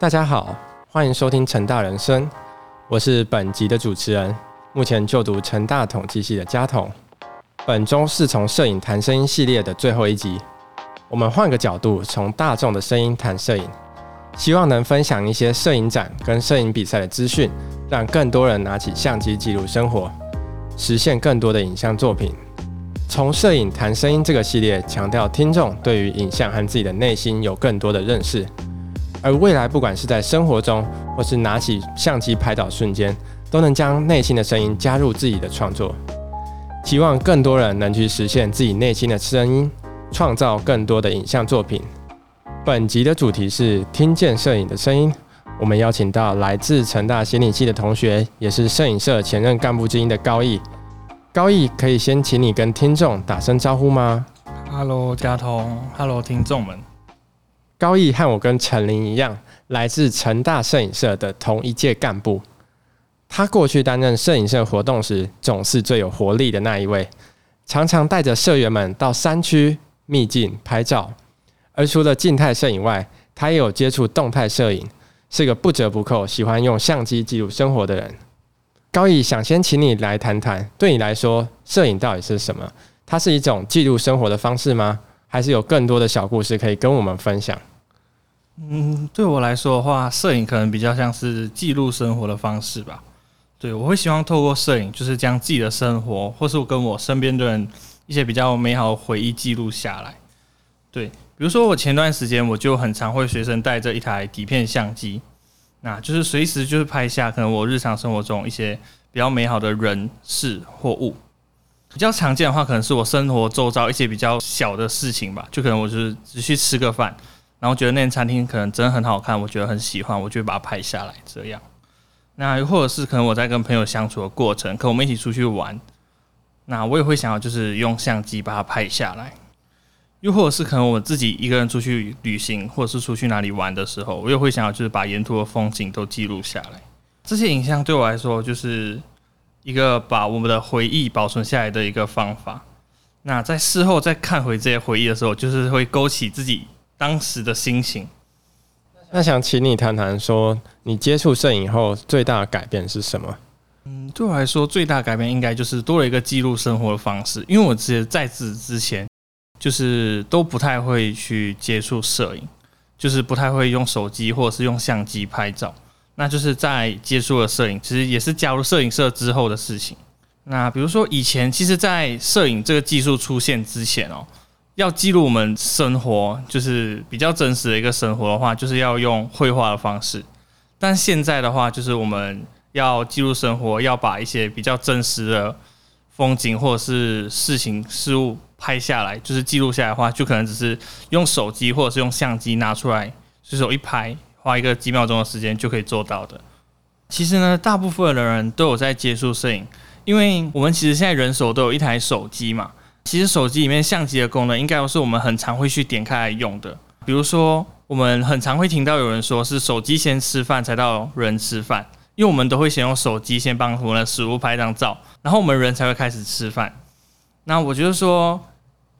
大家好，欢迎收听成大人生，我是本集的主持人，目前就读成大统计系的嘉彤。本周是从摄影谈声音系列的最后一集，我们换个角度，从大众的声音谈摄影，希望能分享一些摄影展跟摄影比赛的资讯，让更多人拿起相机记录生活，实现更多的影像作品。从摄影谈声音这个系列，强调听众对于影像和自己的内心有更多的认识。而未来，不管是在生活中，或是拿起相机拍照瞬间，都能将内心的声音加入自己的创作。希望更多人能去实现自己内心的声音，创造更多的影像作品。本集的主题是听见摄影的声音。我们邀请到来自成大心理系的同学，也是摄影社前任干部之一的高毅。高毅，可以先请你跟听众打声招呼吗？Hello，嘉彤。Hello，听众们。高毅和我跟陈琳一样，来自成大摄影社的同一届干部。他过去担任摄影社活动时，总是最有活力的那一位，常常带着社员们到山区秘境拍照。而除了静态摄影外，他也有接触动态摄影，是个不折不扣喜欢用相机记录生活的人。高毅想先请你来谈谈，对你来说，摄影到底是什么？它是一种记录生活的方式吗？还是有更多的小故事可以跟我们分享？嗯，对我来说的话，摄影可能比较像是记录生活的方式吧。对我会希望透过摄影，就是将自己的生活，或是我跟我身边的人一些比较美好的回忆记录下来。对，比如说我前段时间我就很常会随身带着一台底片相机，那就是随时就是拍下可能我日常生活中一些比较美好的人事或物。比较常见的话，可能是我生活周遭一些比较小的事情吧，就可能我就是只去吃个饭。然后觉得那间餐厅可能真的很好看，我觉得很喜欢，我就把它拍下来。这样，那又或者是可能我在跟朋友相处的过程，可我们一起出去玩，那我也会想要就是用相机把它拍下来。又或者是可能我自己一个人出去旅行，或者是出去哪里玩的时候，我也会想要就是把沿途的风景都记录下来。这些影像对我来说就是一个把我们的回忆保存下来的一个方法。那在事后再看回这些回忆的时候，就是会勾起自己。当时的心情，那想请你谈谈，说你接触摄影后最大的改变是什么？嗯，对我来说最大改变应该就是多了一个记录生活的方式，因为我之前在此之前就是都不太会去接触摄影，就是不太会用手机或者是用相机拍照。那就是在接触了摄影，其实也是加入摄影社之后的事情。那比如说以前，其实，在摄影这个技术出现之前哦。要记录我们生活，就是比较真实的一个生活的话，就是要用绘画的方式。但现在的话，就是我们要记录生活，要把一些比较真实的风景或者是事情事物拍下来，就是记录下来的话，就可能只是用手机或者是用相机拿出来，随手一拍，花一个几秒钟的时间就可以做到的。其实呢，大部分的人都有在接触摄影，因为我们其实现在人手都有一台手机嘛。其实手机里面相机的功能，应该都是我们很常会去点开来用的。比如说，我们很常会听到有人说是手机先吃饭，才到人吃饭。因为我们都会先用手机先帮我们的食物拍张照，然后我们人才会开始吃饭。那我觉得说，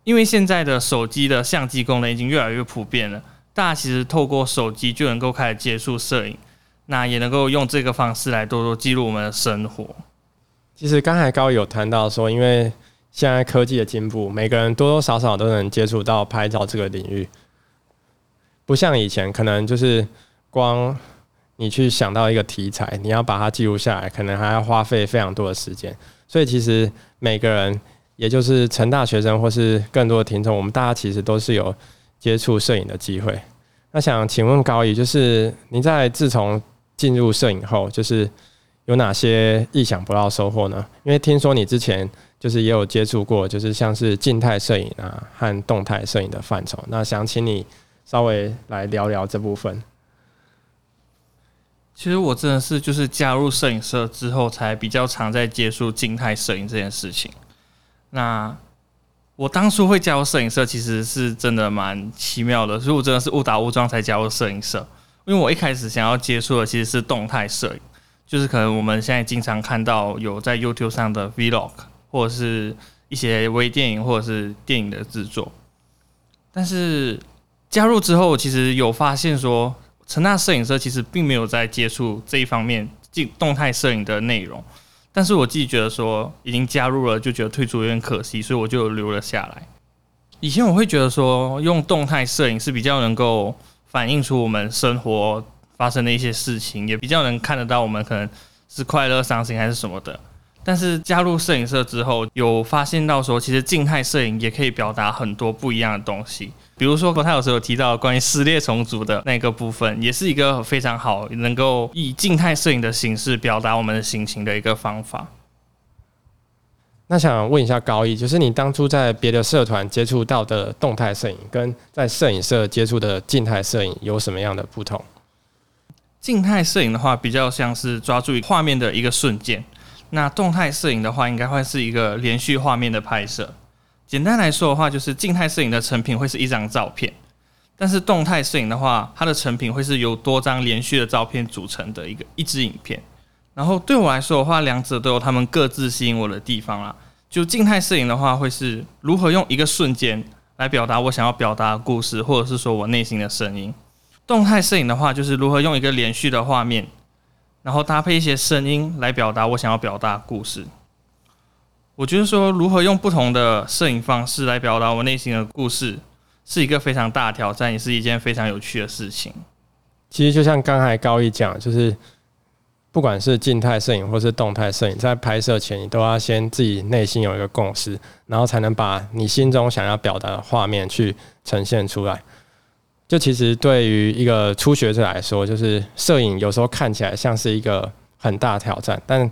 因为现在的手机的相机功能已经越来越普遍了，大家其实透过手机就能够开始接触摄影，那也能够用这个方式来多多记录我们的生活。其实刚才高有谈到说，因为现在科技的进步，每个人多多少少都能接触到拍照这个领域，不像以前，可能就是光你去想到一个题材，你要把它记录下来，可能还要花费非常多的时间。所以其实每个人，也就是成大学生或是更多的听众，我们大家其实都是有接触摄影的机会。那想请问高宇，就是你在自从进入摄影后，就是有哪些意想不到收获呢？因为听说你之前。就是也有接触过，就是像是静态摄影啊和动态摄影的范畴。那想请你稍微来聊聊这部分。其实我真的是就是加入摄影社之后，才比较常在接触静态摄影这件事情。那我当初会加入摄影社，其实是真的蛮奇妙的，所以我真的是误打误撞才加入摄影社。因为我一开始想要接触的其实是动态摄影，就是可能我们现在经常看到有在 YouTube 上的 Vlog。或者是一些微电影或者是电影的制作，但是加入之后，其实有发现说，成大摄影社其实并没有在接触这一方面静动态摄影的内容，但是我自己觉得说已经加入了，就觉得退出有点可惜，所以我就留了下来。以前我会觉得说用动态摄影是比较能够反映出我们生活发生的一些事情，也比较能看得到我们可能是快乐、伤心还是什么的。但是加入摄影社之后，有发现到说，其实静态摄影也可以表达很多不一样的东西。比如说，他有时候有提到关于撕裂重组的那个部分，也是一个非常好能够以静态摄影的形式表达我们的心情的一个方法。那想问一下高一，就是你当初在别的社团接触到的动态摄影，跟在摄影社接触的静态摄影有什么样的不同？静态摄影的话，比较像是抓住画面的一个瞬间。那动态摄影的话，应该会是一个连续画面的拍摄。简单来说的话，就是静态摄影的成品会是一张照片，但是动态摄影的话，它的成品会是由多张连续的照片组成的一个一支影片。然后对我来说的话，两者都有他们各自吸引我的地方啦。就静态摄影的话，会是如何用一个瞬间来表达我想要表达的故事，或者是说我内心的声音。动态摄影的话，就是如何用一个连续的画面。然后搭配一些声音来表达我想要表达故事。我觉得说如何用不同的摄影方式来表达我内心的故事，是一个非常大挑战，也是一件非常有趣的事情。其实就像刚才高一讲，就是不管是静态摄影或是动态摄影，在拍摄前你都要先自己内心有一个共识，然后才能把你心中想要表达的画面去呈现出来。就其实对于一个初学者来说，就是摄影有时候看起来像是一个很大挑战，但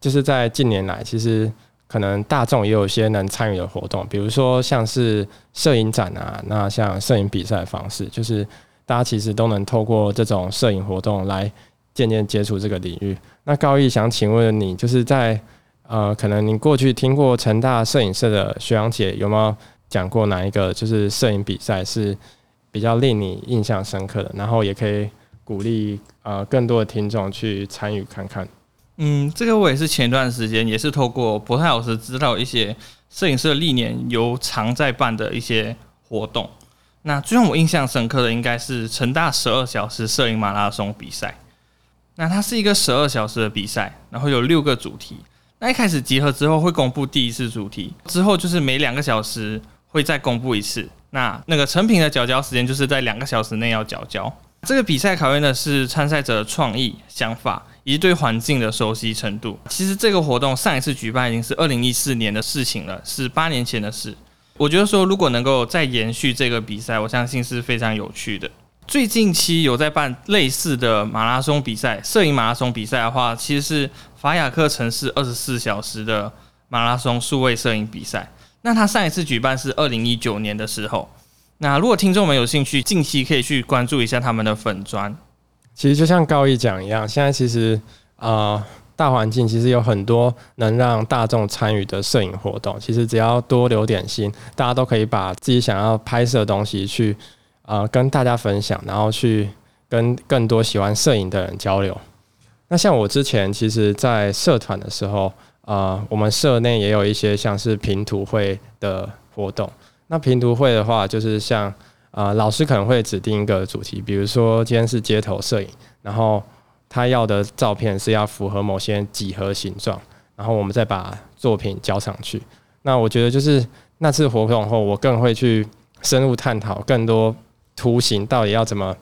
就是在近年来，其实可能大众也有些能参与的活动，比如说像是摄影展啊，那像摄影比赛方式，就是大家其实都能透过这种摄影活动来渐渐接触这个领域。那高毅想请问你，就是在呃，可能你过去听过成大摄影社的学长姐有没有讲过哪一个就是摄影比赛是？比较令你印象深刻的，然后也可以鼓励呃更多的听众去参与看看。嗯，这个我也是前段时间也是透过博泰老师知道一些摄影师历年有常在办的一些活动。那最让我印象深刻的应该是成大十二小时摄影马拉松比赛。那它是一个十二小时的比赛，然后有六个主题。那一开始集合之后会公布第一次主题，之后就是每两个小时会再公布一次。那那个成品的缴交时间就是在两个小时内要缴交。这个比赛考验的是参赛者的创意、想法以及对环境的熟悉程度。其实这个活动上一次举办已经是二零一四年的事情了，是八年前的事。我觉得说如果能够再延续这个比赛，我相信是非常有趣的。最近期有在办类似的马拉松比赛，摄影马拉松比赛的话，其实是法雅克城市二十四小时的马拉松数位摄影比赛。那他上一次举办是二零一九年的时候。那如果听众们有兴趣，近期可以去关注一下他们的粉砖。其实就像高一讲一样，现在其实啊，大环境其实有很多能让大众参与的摄影活动。其实只要多留点心，大家都可以把自己想要拍摄的东西去啊跟大家分享，然后去跟更多喜欢摄影的人交流。那像我之前其实，在社团的时候。啊，我们社内也有一些像是拼图会的活动。那拼图会的话，就是像啊，老师可能会指定一个主题，比如说今天是街头摄影，然后他要的照片是要符合某些几何形状，然后我们再把作品交上去。那我觉得就是那次活动后，我更会去深入探讨更多图形到底要怎么，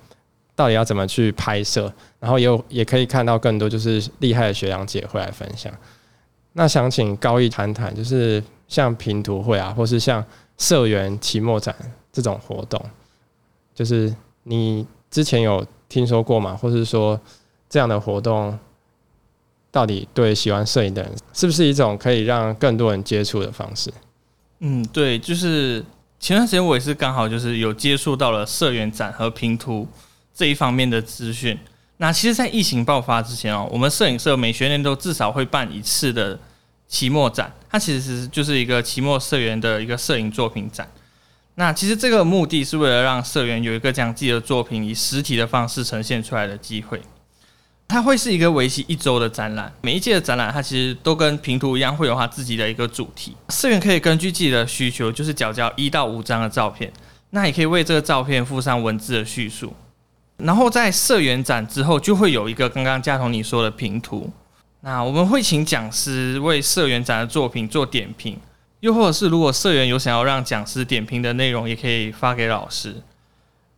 到底要怎么去拍摄，然后也有也可以看到更多就是厉害的学长姐会来分享。那想请高毅谈谈，就是像拼图会啊，或是像社员期末展这种活动，就是你之前有听说过吗？或是说这样的活动到底对喜欢摄影的人，是不是一种可以让更多人接触的方式？嗯，对，就是前段时间我也是刚好就是有接触到了社员展和拼图这一方面的资讯。那其实，在疫情爆发之前哦，我们摄影社每学年都至少会办一次的期末展，它其实就是一个期末社员的一个摄影作品展。那其实这个目的是为了让社员有一个将自己的作品以实体的方式呈现出来的机会。它会是一个为期一周的展览，每一届的展览它其实都跟平图一样，会有它自己的一个主题。社员可以根据自己的需求，就是缴交一到五张的照片，那也可以为这个照片附上文字的叙述。然后在社员展之后，就会有一个刚刚嘉彤你说的评图。那我们会请讲师为社员展的作品做点评，又或者是如果社员有想要让讲师点评的内容，也可以发给老师。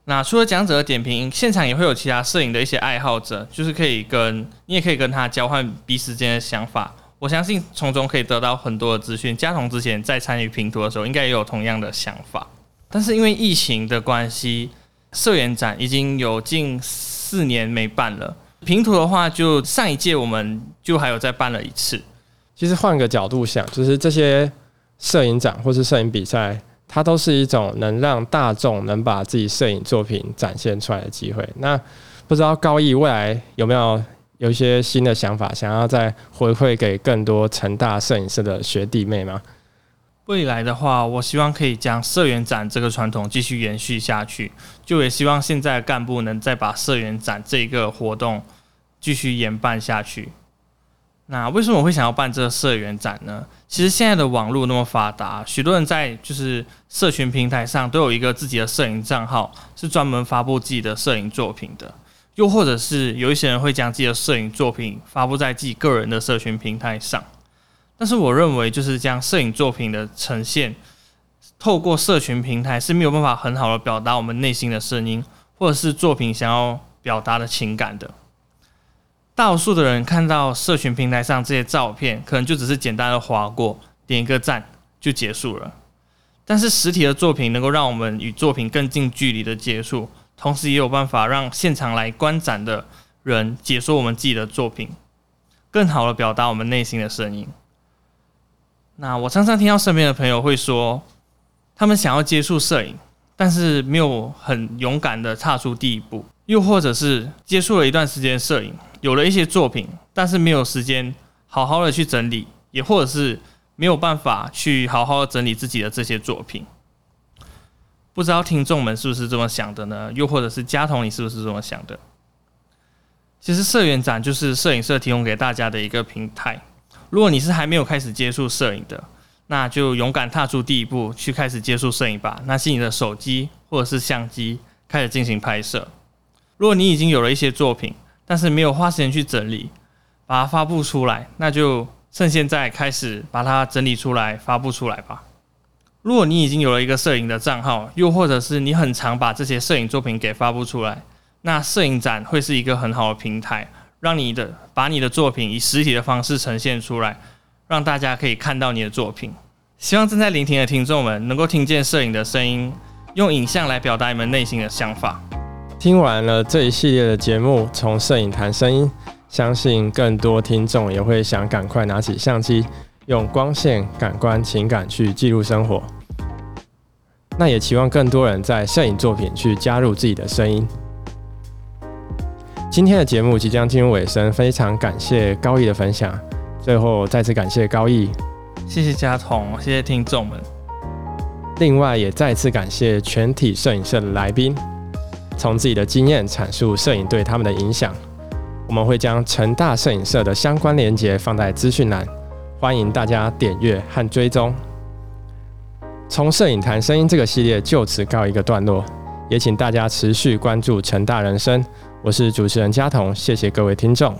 那除了讲者的点评，现场也会有其他摄影的一些爱好者，就是可以跟你也可以跟他交换彼此间的想法。我相信从中可以得到很多的资讯。嘉彤之前在参与评图的时候，应该也有同样的想法。但是因为疫情的关系，社员展已经有近四年没办了。平图的话，就上一届我们就还有再办了一次。其实换个角度想，就是这些摄影展或是摄影比赛，它都是一种能让大众能把自己摄影作品展现出来的机会。那不知道高毅未来有没有有一些新的想法，想要再回馈给更多成大摄影社的学弟妹吗？未来的话，我希望可以将社员展这个传统继续延续下去，就也希望现在的干部能再把社员展这个活动继续延办下去。那为什么我会想要办这个社员展呢？其实现在的网络那么发达，许多人在就是社群平台上都有一个自己的摄影账号，是专门发布自己的摄影作品的。又或者是有一些人会将自己的摄影作品发布在自己个人的社群平台上。但是我认为，就是将摄影作品的呈现，透过社群平台是没有办法很好的表达我们内心的声音，或者是作品想要表达的情感的。大多数的人看到社群平台上这些照片，可能就只是简单的划过，点一个赞就结束了。但是实体的作品能够让我们与作品更近距离的接触，同时也有办法让现场来观展的人解说我们自己的作品，更好的表达我们内心的声音。那我常常听到身边的朋友会说，他们想要接触摄影，但是没有很勇敢的踏出第一步，又或者是接触了一段时间摄影，有了一些作品，但是没有时间好好的去整理，也或者是没有办法去好好的整理自己的这些作品。不知道听众们是不是这么想的呢？又或者是嘉彤，你是不是这么想的？其实社员展就是摄影社提供给大家的一个平台。如果你是还没有开始接触摄影的，那就勇敢踏出第一步，去开始接触摄影吧。拿起你的手机或者是相机，开始进行拍摄。如果你已经有了一些作品，但是没有花时间去整理，把它发布出来，那就趁现在开始把它整理出来，发布出来吧。如果你已经有了一个摄影的账号，又或者是你很常把这些摄影作品给发布出来，那摄影展会是一个很好的平台。让你的把你的作品以实体的方式呈现出来，让大家可以看到你的作品。希望正在聆听的听众们能够听见摄影的声音，用影像来表达你们内心的想法。听完了这一系列的节目，从摄影谈声音，相信更多听众也会想赶快拿起相机，用光线、感官、情感去记录生活。那也期望更多人在摄影作品去加入自己的声音。今天的节目即将进入尾声，非常感谢高毅的分享。最后再次感谢高毅，谢谢嘉彤，谢谢听众们。另外也再次感谢全体摄影社的来宾，从自己的经验阐述摄影对他们的影响。我们会将成大摄影社的相关链接放在资讯栏，欢迎大家点阅和追踪。从摄影谈声音这个系列就此告一个段落，也请大家持续关注成大人生。我是主持人嘉彤，谢谢各位听众。